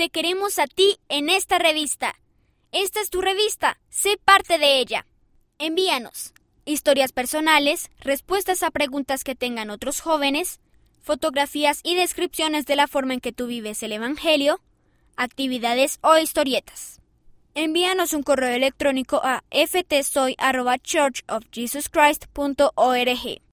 te queremos a ti en esta revista. Esta es tu revista, sé parte de ella. Envíanos historias personales, respuestas a preguntas que tengan otros jóvenes, fotografías y descripciones de la forma en que tú vives el Evangelio, actividades o historietas. Envíanos un correo electrónico a ftsoy.churchofjesuschrist.org.